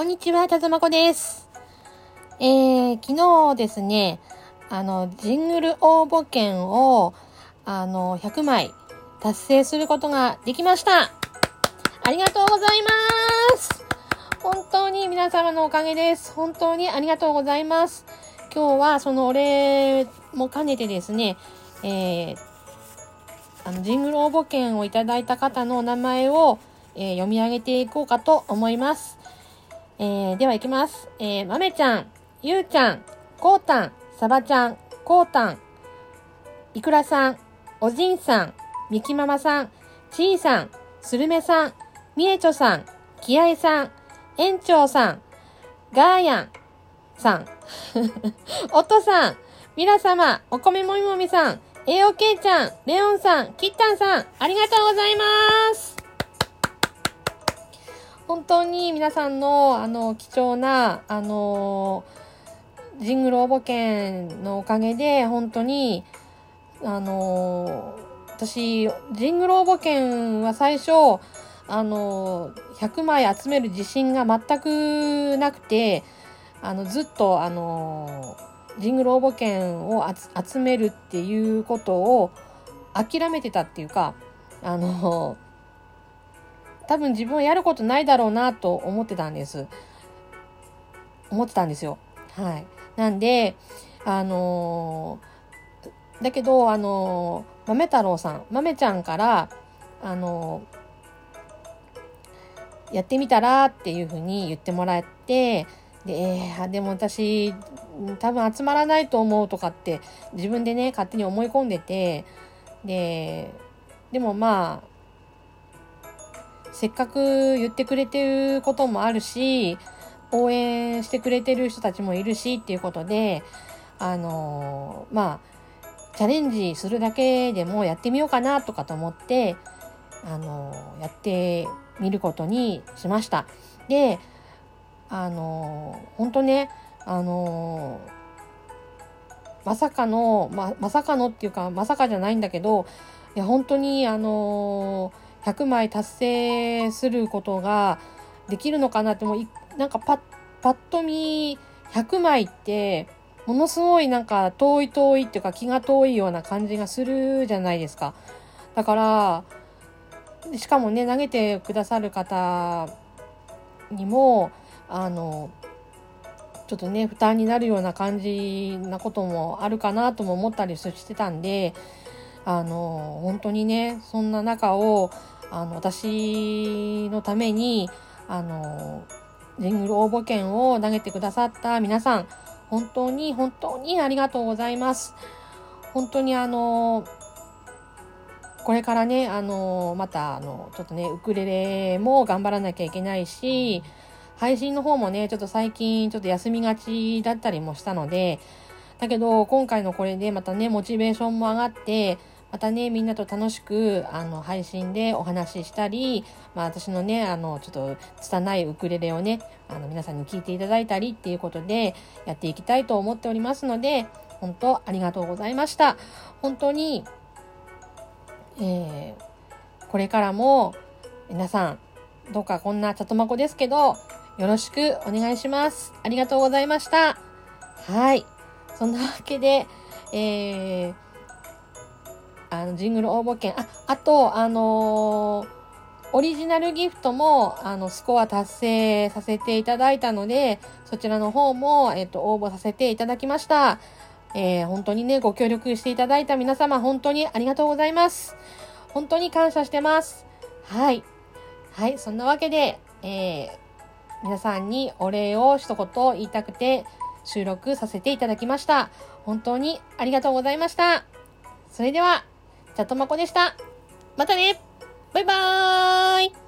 こんにちは、たずまこです。えー、昨日ですね、あの、ジングル応募券を、あの、100枚達成することができました。ありがとうございます。本当に皆様のおかげです。本当にありがとうございます。今日はそのお礼も兼ねてですね、えー、あの、ジングル応募券をいただいた方のお名前を、えー、読み上げていこうかと思います。えー、では行きます。えー、まめちゃん、ゆうちゃん、こうたん、さばちゃん、こうたん、いくらさん、おじんさん、みきママさん、ちいさん、するめさん、みえちょさん、きあいさん、園長さん、ガーヤンさん、おとさん、みらさま、お米もみもみさん、えおけいちゃん、レオンさん、きったんさん、ありがとうございます。本当に皆さんの、あの、貴重な、あの、ジングル応募券のおかげで、本当に、あの、私、ジングル応募券は最初、あの、100枚集める自信が全くなくて、あの、ずっと、あの、ジングル応募券を集めるっていうことを諦めてたっていうか、あの、多分自分はやることないだろうなと思ってたんです。思ってたんですよ。はい。なんで、あのー、だけど、あのー、豆太郎さん、豆ちゃんから、あのー、やってみたらっていうふうに言ってもらって、で、えー、でも私、多分集まらないと思うとかって自分でね、勝手に思い込んでて、で、でもまあ、せっかく言ってくれてることもあるし、応援してくれてる人たちもいるしっていうことで、あのー、まあ、チャレンジするだけでもやってみようかなとかと思って、あのー、やってみることにしました。で、あのー、本当ね、あのまさかの、ま、まさかのっていうか、まさかじゃないんだけど、いや、本当に、あの100枚達成することができるのかなってもうなんかパッパッと見100枚ってものすごいなんか遠い遠いっていうか気が遠いような感じがするじゃないですか。だからしかもね投げてくださる方にもあのちょっとね負担になるような感じなこともあるかなとも思ったりしてたんであの本当にねそんな中をあの私のためにあのジングル応募券を投げてくださった皆さん本当に本当にありがとうございます。本当にあのこれからね、あの、また、あの、ちょっとね、ウクレレも頑張らなきゃいけないし、配信の方もね、ちょっと最近ちょっと休みがちだったりもしたので、だけど、今回のこれでまたね、モチベーションも上がって、またね、みんなと楽しく、あの、配信でお話ししたり、まあ私のね、あの、ちょっと拙いウクレレをね、あの、皆さんに聞いていただいたりっていうことで、やっていきたいと思っておりますので、本当ありがとうございました。本当に、えー、これからも、皆さん、どうかこんなちゃとまこですけど、よろしくお願いします。ありがとうございました。はい。そんなわけで、えー、あの、ジングル応募券、あ、あと、あのー、オリジナルギフトも、あの、スコア達成させていただいたので、そちらの方も、えっ、と、応募させていただきました。えー、本当にね、ご協力していただいた皆様、本当にありがとうございます。本当に感謝してます。はい。はい、そんなわけで、えー、皆さんにお礼を一言言いたくて収録させていただきました。本当にありがとうございました。それでは、チャットマコでした。またねバイバーイ